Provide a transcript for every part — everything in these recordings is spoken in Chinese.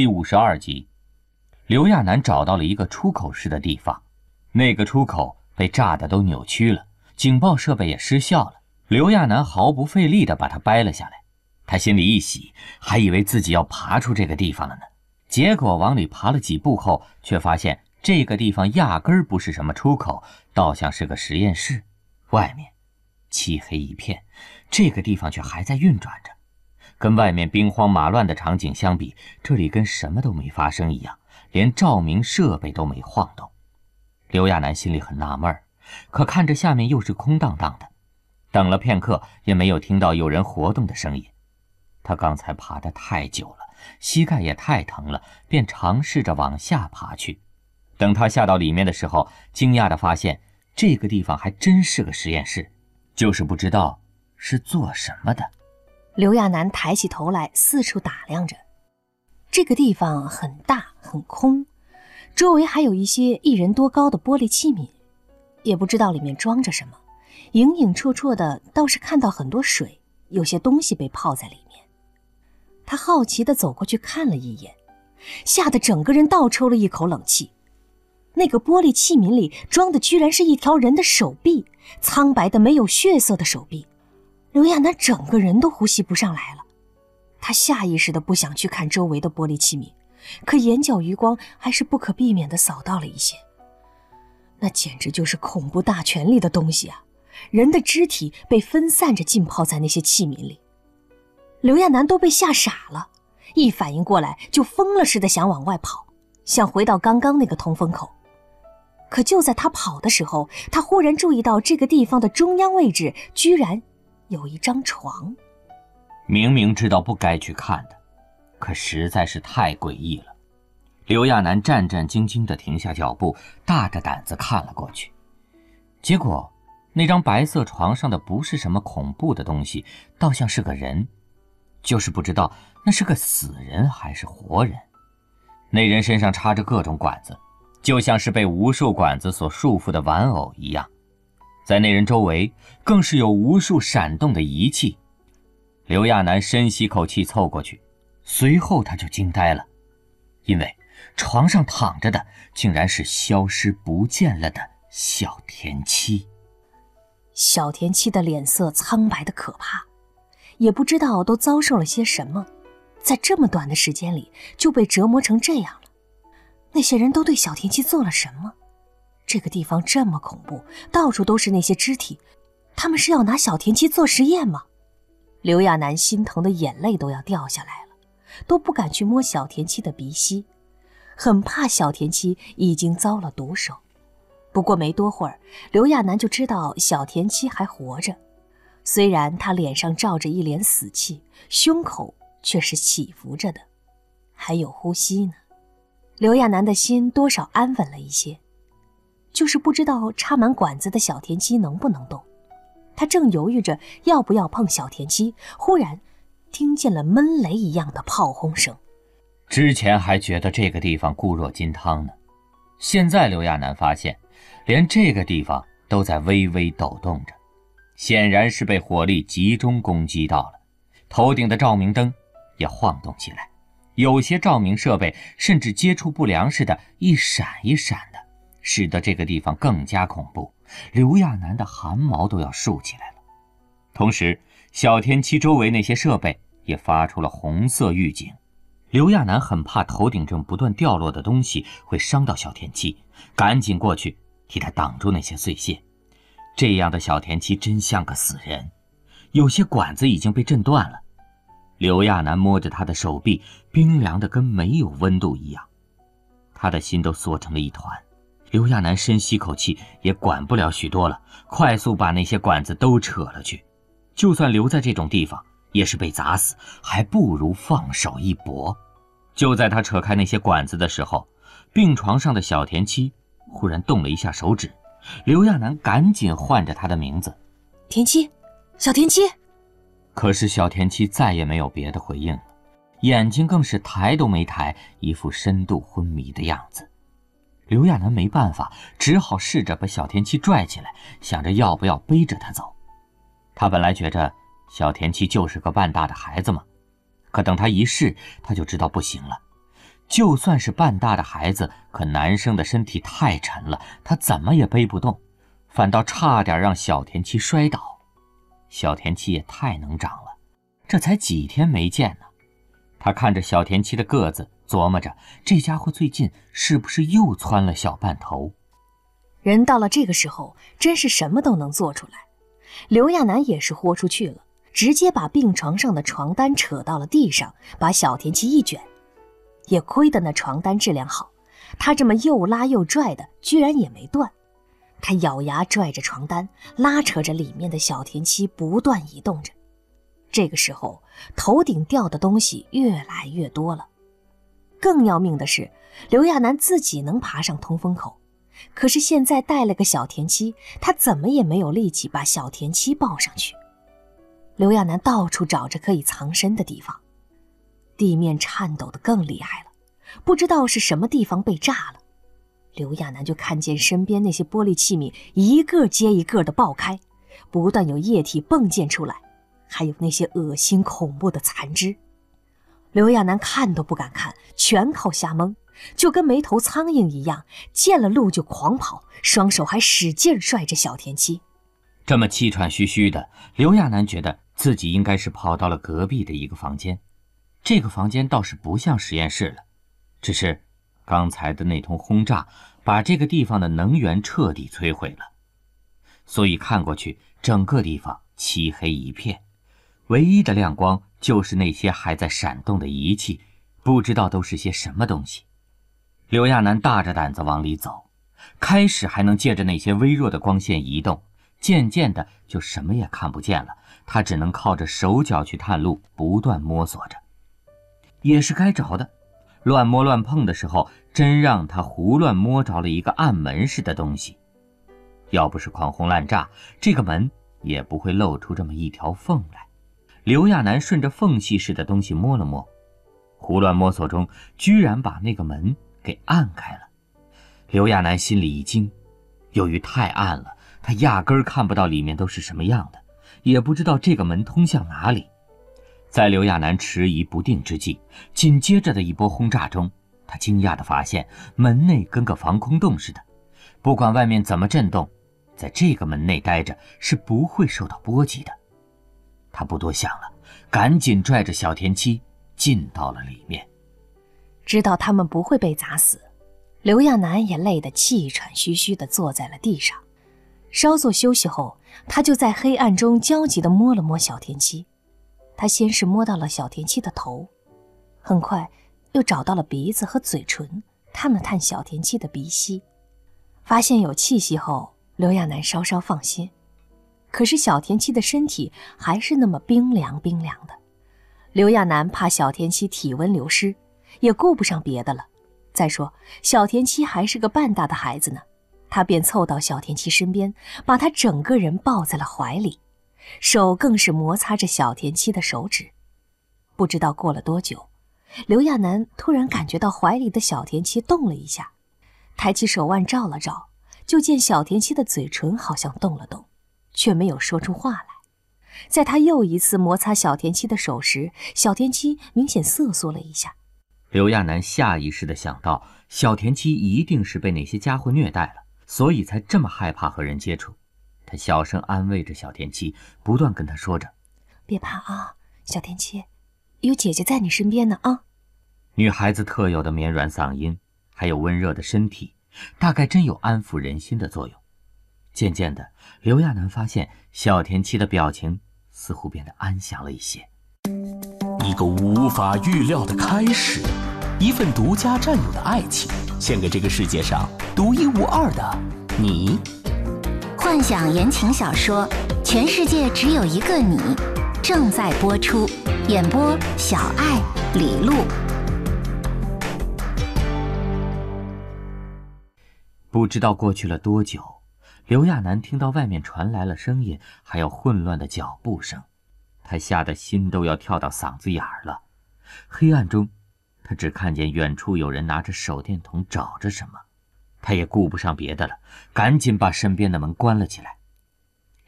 第五十二集，刘亚楠找到了一个出口式的地方，那个出口被炸得都扭曲了，警报设备也失效了。刘亚楠毫不费力地把它掰了下来，他心里一喜，还以为自己要爬出这个地方了呢。结果往里爬了几步后，却发现这个地方压根儿不是什么出口，倒像是个实验室。外面漆黑一片，这个地方却还在运转着。跟外面兵荒马乱的场景相比，这里跟什么都没发生一样，连照明设备都没晃动。刘亚楠心里很纳闷可看着下面又是空荡荡的，等了片刻也没有听到有人活动的声音。他刚才爬得太久了，膝盖也太疼了，便尝试着往下爬去。等他下到里面的时候，惊讶地发现这个地方还真是个实验室，就是不知道是做什么的。刘亚楠抬起头来，四处打量着。这个地方很大很空，周围还有一些一人多高的玻璃器皿，也不知道里面装着什么。影影绰绰的，倒是看到很多水，有些东西被泡在里面。他好奇地走过去看了一眼，吓得整个人倒抽了一口冷气。那个玻璃器皿里装的居然是一条人的手臂，苍白的没有血色的手臂。刘亚楠整个人都呼吸不上来了，他下意识的不想去看周围的玻璃器皿，可眼角余光还是不可避免的扫到了一些。那简直就是恐怖大全里的东西啊！人的肢体被分散着浸泡在那些器皿里，刘亚楠都被吓傻了，一反应过来就疯了似的想往外跑，想回到刚刚那个通风口。可就在他跑的时候，他忽然注意到这个地方的中央位置居然……有一张床，明明知道不该去看的，可实在是太诡异了。刘亚楠战战兢兢地停下脚步，大着胆子看了过去。结果，那张白色床上的不是什么恐怖的东西，倒像是个人，就是不知道那是个死人还是活人。那人身上插着各种管子，就像是被无数管子所束缚的玩偶一样。在那人周围，更是有无数闪动的仪器。刘亚楠深吸口气，凑过去，随后他就惊呆了，因为床上躺着的竟然是消失不见了的小田七。小田七的脸色苍白的可怕，也不知道都遭受了些什么，在这么短的时间里就被折磨成这样了。那些人都对小田七做了什么？这个地方这么恐怖，到处都是那些肢体，他们是要拿小田七做实验吗？刘亚楠心疼的眼泪都要掉下来了，都不敢去摸小田七的鼻息，很怕小田七已经遭了毒手。不过没多会儿，刘亚楠就知道小田七还活着，虽然他脸上罩着一脸死气，胸口却是起伏着的，还有呼吸呢。刘亚楠的心多少安稳了一些。就是不知道插满管子的小田七能不能动，他正犹豫着要不要碰小田七，忽然听见了闷雷一样的炮轰声。之前还觉得这个地方固若金汤呢，现在刘亚楠发现，连这个地方都在微微抖动着，显然是被火力集中攻击到了。头顶的照明灯也晃动起来，有些照明设备甚至接触不良似的，一闪一闪。使得这个地方更加恐怖，刘亚楠的汗毛都要竖起来了。同时，小天七周围那些设备也发出了红色预警。刘亚楠很怕头顶正不断掉落的东西会伤到小田七，赶紧过去替他挡住那些碎屑。这样的小田七真像个死人，有些管子已经被震断了。刘亚楠摸着他的手臂，冰凉的跟没有温度一样，他的心都缩成了一团。刘亚楠深吸口气，也管不了许多了，快速把那些管子都扯了去。就算留在这种地方，也是被砸死，还不如放手一搏。就在他扯开那些管子的时候，病床上的小田七忽然动了一下手指。刘亚楠赶紧唤着他的名字：“田七，小田七。”可是小田七再也没有别的回应了，眼睛更是抬都没抬，一副深度昏迷的样子。刘亚楠没办法，只好试着把小田七拽起来，想着要不要背着他走。他本来觉着小田七就是个半大的孩子嘛，可等他一试，他就知道不行了。就算是半大的孩子，可男生的身体太沉了，他怎么也背不动，反倒差点让小田七摔倒。小田七也太能长了，这才几天没见呢。他看着小田七的个子，琢磨着这家伙最近是不是又窜了小半头。人到了这个时候，真是什么都能做出来。刘亚楠也是豁出去了，直接把病床上的床单扯到了地上，把小田七一卷。也亏得那床单质量好，他这么又拉又拽的，居然也没断。他咬牙拽着床单，拉扯着里面的小田七，不断移动着。这个时候，头顶掉的东西越来越多了。更要命的是，刘亚楠自己能爬上通风口，可是现在带了个小田七，他怎么也没有力气把小田七抱上去。刘亚楠到处找着可以藏身的地方。地面颤抖的更厉害了，不知道是什么地方被炸了。刘亚楠就看见身边那些玻璃器皿一个接一个的爆开，不断有液体迸溅出来，还有那些恶心恐怖的残肢。刘亚楠看都不敢看，全靠瞎蒙，就跟没头苍蝇一样，见了路就狂跑，双手还使劲拽着小田七。这么气喘吁吁的，刘亚楠觉得自己应该是跑到了隔壁的一个房间。这个房间倒是不像实验室了，只是刚才的那通轰炸把这个地方的能源彻底摧毁了，所以看过去整个地方漆黑一片，唯一的亮光就是那些还在闪动的仪器，不知道都是些什么东西。刘亚楠大着胆子往里走，开始还能借着那些微弱的光线移动，渐渐的就什么也看不见了，他只能靠着手脚去探路，不断摸索着。也是该着的，乱摸乱碰的时候，真让他胡乱摸着了一个暗门似的东西。要不是狂轰滥炸，这个门也不会露出这么一条缝来。刘亚楠顺着缝隙似的东西摸了摸，胡乱摸索中，居然把那个门给按开了。刘亚楠心里一惊，由于太暗了，他压根儿看不到里面都是什么样的，也不知道这个门通向哪里。在刘亚楠迟疑不定之际，紧接着的一波轰炸中，他惊讶地发现门内跟个防空洞似的，不管外面怎么震动，在这个门内待着是不会受到波及的。他不多想了，赶紧拽着小田七进到了里面。知道他们不会被砸死，刘亚楠也累得气喘吁吁地坐在了地上。稍作休息后，他就在黑暗中焦急地摸了摸小田七。他先是摸到了小田七的头，很快又找到了鼻子和嘴唇，探了探小田七的鼻息，发现有气息后，刘亚楠稍稍放心。可是小田七的身体还是那么冰凉冰凉的，刘亚楠怕小田七体温流失，也顾不上别的了。再说小田七还是个半大的孩子呢，他便凑到小田七身边，把他整个人抱在了怀里。手更是摩擦着小田七的手指，不知道过了多久，刘亚楠突然感觉到怀里的小田七动了一下，抬起手腕照了照，就见小田七的嘴唇好像动了动，却没有说出话来。在他又一次摩擦小田七的手时，小田七明显瑟缩了一下。刘亚楠下意识地想到，小田七一定是被那些家伙虐待了，所以才这么害怕和人接触。他小声安慰着小田七，不断跟他说着：“别怕啊，小田七，有姐姐在你身边呢啊。”女孩子特有的绵软嗓音，还有温热的身体，大概真有安抚人心的作用。渐渐的，刘亚楠发现小田七的表情似乎变得安详了一些。一个无法预料的开始，一份独家占有的爱情，献给这个世界上独一无二的你。幻想言情小说《全世界只有一个你》正在播出，演播小爱、李璐。不知道过去了多久，刘亚楠听到外面传来了声音，还有混乱的脚步声，他吓得心都要跳到嗓子眼儿了。黑暗中，他只看见远处有人拿着手电筒找着什么。他也顾不上别的了，赶紧把身边的门关了起来。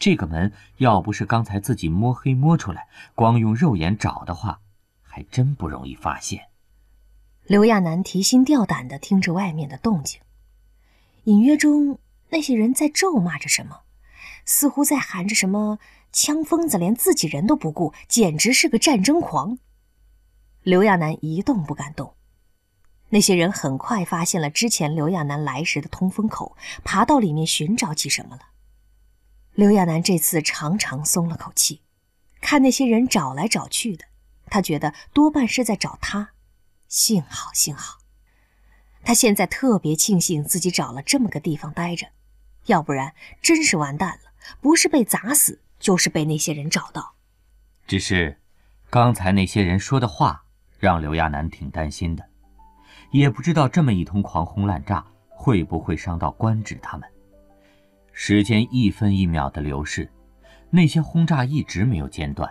这个门要不是刚才自己摸黑摸出来，光用肉眼找的话，还真不容易发现。刘亚楠提心吊胆地听着外面的动静，隐约中那些人在咒骂着什么，似乎在喊着什么“枪疯子连自己人都不顾，简直是个战争狂”。刘亚楠一动不敢动。那些人很快发现了之前刘亚楠来时的通风口，爬到里面寻找起什么了。刘亚楠这次长长松了口气，看那些人找来找去的，他觉得多半是在找他。幸好，幸好，他现在特别庆幸自己找了这么个地方待着，要不然真是完蛋了，不是被砸死，就是被那些人找到。只是，刚才那些人说的话让刘亚楠挺担心的。也不知道这么一通狂轰滥炸会不会伤到官职他们。时间一分一秒的流逝，那些轰炸一直没有间断。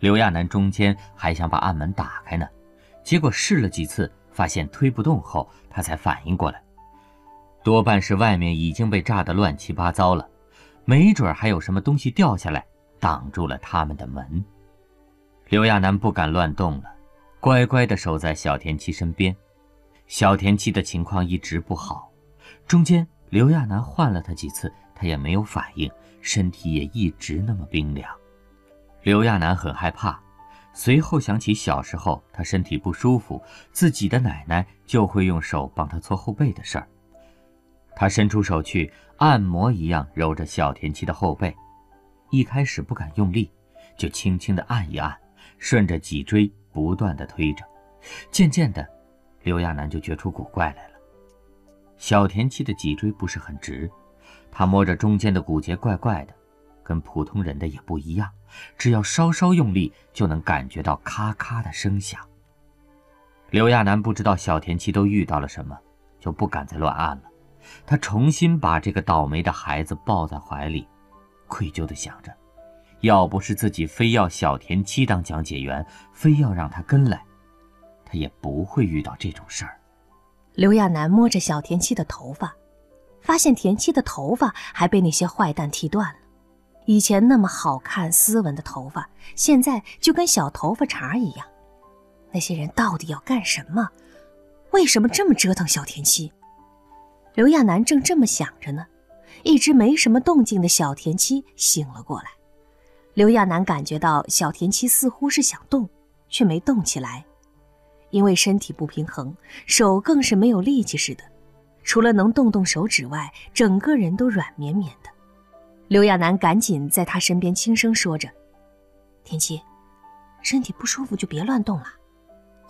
刘亚楠中间还想把暗门打开呢，结果试了几次，发现推不动后，他才反应过来，多半是外面已经被炸得乱七八糟了，没准还有什么东西掉下来挡住了他们的门。刘亚楠不敢乱动了，乖乖地守在小田七身边。小田七的情况一直不好，中间刘亚楠换了他几次，他也没有反应，身体也一直那么冰凉。刘亚楠很害怕，随后想起小时候他身体不舒服，自己的奶奶就会用手帮他搓后背的事儿。他伸出手去按摩一样揉着小田七的后背，一开始不敢用力，就轻轻地按一按，顺着脊椎不断地推着，渐渐的。刘亚楠就觉出古怪来了。小田七的脊椎不是很直，他摸着中间的骨节，怪怪的，跟普通人的也不一样。只要稍稍用力，就能感觉到咔咔的声响。刘亚楠不知道小田七都遇到了什么，就不敢再乱按了。他重新把这个倒霉的孩子抱在怀里，愧疚地想着：要不是自己非要小田七当讲解员，非要让他跟来。他也不会遇到这种事儿。刘亚楠摸着小田七的头发，发现田七的头发还被那些坏蛋剃断了。以前那么好看斯文的头发，现在就跟小头发茬一样。那些人到底要干什么？为什么这么折腾小田七？刘亚楠正这么想着呢，一直没什么动静的小田七醒了过来。刘亚楠感觉到小田七似乎是想动，却没动起来。因为身体不平衡，手更是没有力气似的，除了能动动手指外，整个人都软绵绵的。刘亚楠赶紧在他身边轻声说着：“田七，身体不舒服就别乱动了，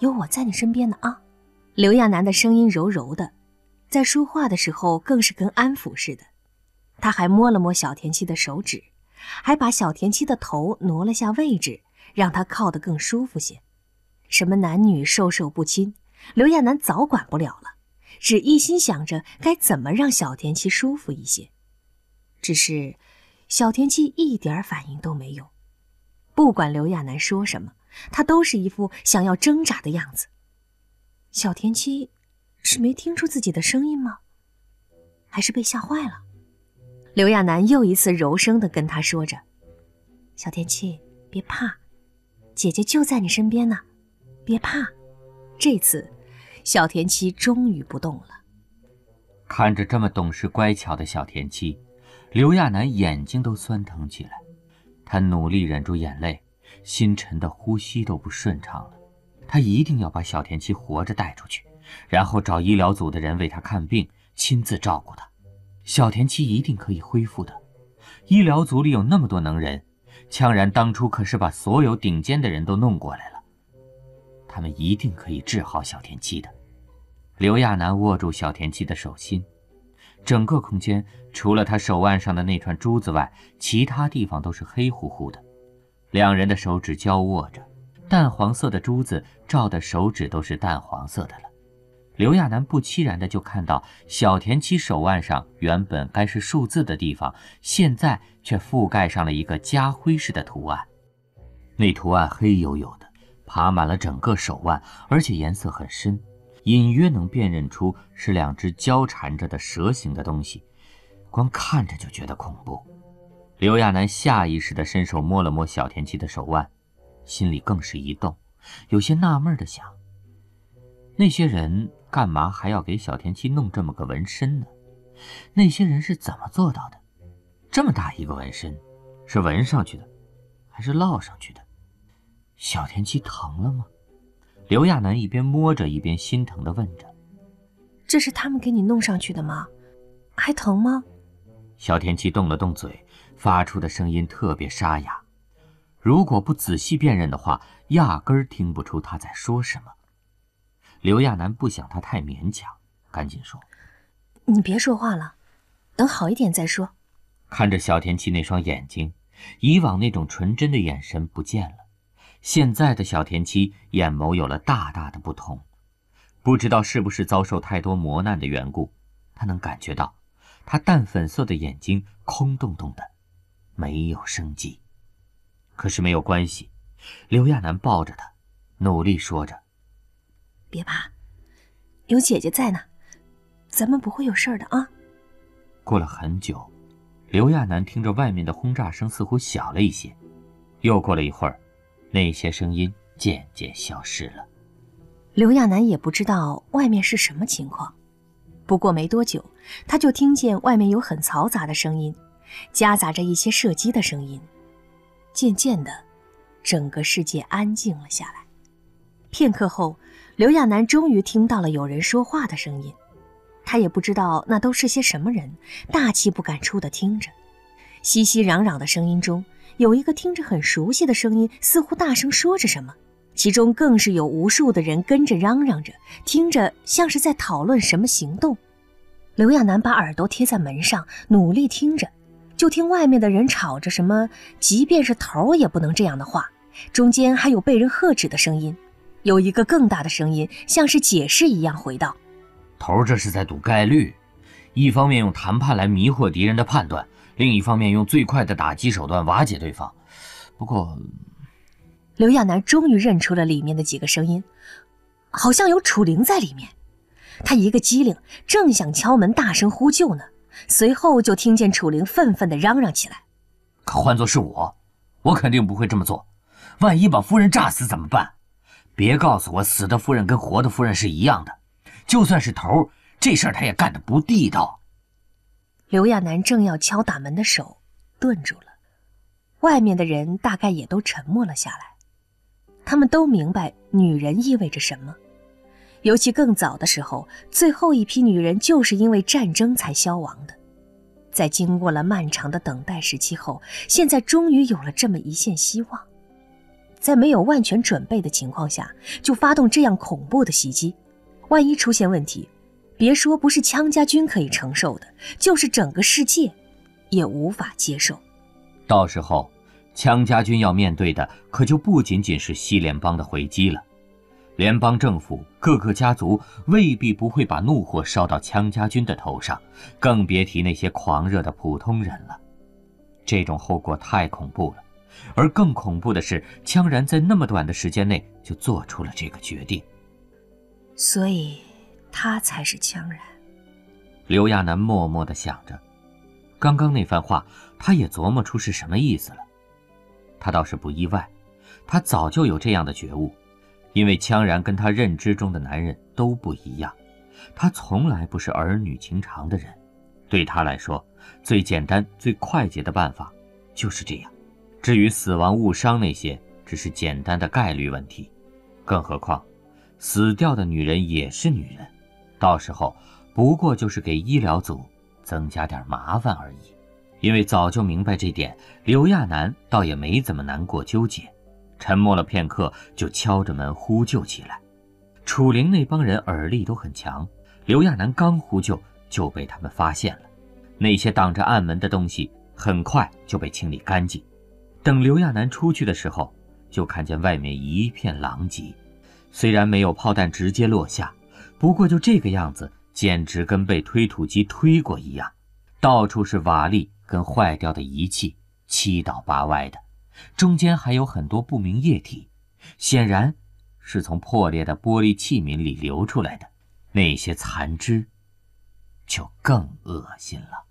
有我在你身边呢啊。”刘亚楠的声音柔柔的，在说话的时候更是跟安抚似的。他还摸了摸小田七的手指，还把小田七的头挪了下位置，让他靠得更舒服些。什么男女授受不亲，刘亚楠早管不了了，只一心想着该怎么让小田七舒服一些。只是，小田七一点反应都没有，不管刘亚楠说什么，他都是一副想要挣扎的样子。小田七是没听出自己的声音吗？还是被吓坏了？刘亚楠又一次柔声的跟他说着：“小田七，别怕，姐姐就在你身边呢。”别怕，这次小田七终于不动了。看着这么懂事乖巧的小田七，刘亚楠眼睛都酸疼起来。他努力忍住眼泪，心沉的呼吸都不顺畅了。他一定要把小田七活着带出去，然后找医疗组的人为他看病，亲自照顾他。小田七一定可以恢复的。医疗组里有那么多能人，羌然当初可是把所有顶尖的人都弄过来了。他们一定可以治好小田七的。刘亚楠握住小田七的手心，整个空间除了他手腕上的那串珠子外，其他地方都是黑乎乎的。两人的手指交握着，淡黄色的珠子照的手指都是淡黄色的了。刘亚楠不期然的就看到小田七手腕上原本该是数字的地方，现在却覆盖上了一个家徽式的图案。那图案黑黝黝的。爬满了整个手腕，而且颜色很深，隐约能辨认出是两只交缠着的蛇形的东西，光看着就觉得恐怖。刘亚楠下意识地伸手摸了摸小田七的手腕，心里更是一动，有些纳闷地想：那些人干嘛还要给小田七弄这么个纹身呢？那些人是怎么做到的？这么大一个纹身，是纹上去的，还是烙上去的？小田七疼了吗？刘亚楠一边摸着，一边心疼地问着：“这是他们给你弄上去的吗？还疼吗？”小田七动了动嘴，发出的声音特别沙哑。如果不仔细辨认的话，压根儿听不出他在说什么。刘亚楠不想他太勉强，赶紧说：“你别说话了，等好一点再说。”看着小田七那双眼睛，以往那种纯真的眼神不见了。现在的小田七眼眸有了大大的不同，不知道是不是遭受太多磨难的缘故，他能感觉到，他淡粉色的眼睛空洞洞的，没有生机。可是没有关系，刘亚楠抱着他，努力说着：“别怕，有姐姐在呢，咱们不会有事儿的啊。”过了很久，刘亚楠听着外面的轰炸声似乎小了一些，又过了一会儿。那些声音渐渐消失了。刘亚楠也不知道外面是什么情况，不过没多久，他就听见外面有很嘈杂的声音，夹杂着一些射击的声音。渐渐的，整个世界安静了下来。片刻后，刘亚楠终于听到了有人说话的声音。他也不知道那都是些什么人，大气不敢出的听着，熙熙攘攘的声音中。有一个听着很熟悉的声音，似乎大声说着什么，其中更是有无数的人跟着嚷嚷着，听着像是在讨论什么行动。刘亚楠把耳朵贴在门上，努力听着，就听外面的人吵着什么，即便是头也不能这样的话。中间还有被人喝止的声音，有一个更大的声音，像是解释一样回道：“头这是在赌概率，一方面用谈判来迷惑敌人的判断。”另一方面，用最快的打击手段瓦解对方。不过，刘亚楠终于认出了里面的几个声音，好像有楚灵在里面。他一个机灵，正想敲门大声呼救呢，随后就听见楚灵愤愤地嚷嚷起来：“可换作是我，我肯定不会这么做。万一把夫人炸死怎么办？别告诉我死的夫人跟活的夫人是一样的。就算是头，这事儿他也干得不地道。”刘亚楠正要敲打门的手顿住了，外面的人大概也都沉默了下来。他们都明白女人意味着什么，尤其更早的时候，最后一批女人就是因为战争才消亡的。在经过了漫长的等待时期后，现在终于有了这么一线希望。在没有万全准备的情况下就发动这样恐怖的袭击，万一出现问题。别说不是羌家军可以承受的，就是整个世界，也无法接受。到时候，羌家军要面对的可就不仅仅是西联邦的回击了。联邦政府各个家族未必不会把怒火烧到羌家军的头上，更别提那些狂热的普通人了。这种后果太恐怖了，而更恐怖的是，羌然在那么短的时间内就做出了这个决定。所以。他才是羌然。刘亚楠默默的想着，刚刚那番话，他也琢磨出是什么意思了。他倒是不意外，他早就有这样的觉悟，因为羌然跟他认知中的男人都不一样，他从来不是儿女情长的人。对他来说，最简单、最快捷的办法就是这样。至于死亡、误伤那些，只是简单的概率问题。更何况，死掉的女人也是女人。到时候不过就是给医疗组增加点麻烦而已，因为早就明白这点，刘亚楠倒也没怎么难过纠结，沉默了片刻，就敲着门呼救起来。楚灵那帮人耳力都很强，刘亚楠刚呼救就被他们发现了，那些挡着暗门的东西很快就被清理干净。等刘亚楠出去的时候，就看见外面一片狼藉，虽然没有炮弹直接落下。不过就这个样子，简直跟被推土机推过一样，到处是瓦砾跟坏掉的仪器，七倒八歪的，中间还有很多不明液体，显然是从破裂的玻璃器皿里流出来的，那些残肢就更恶心了。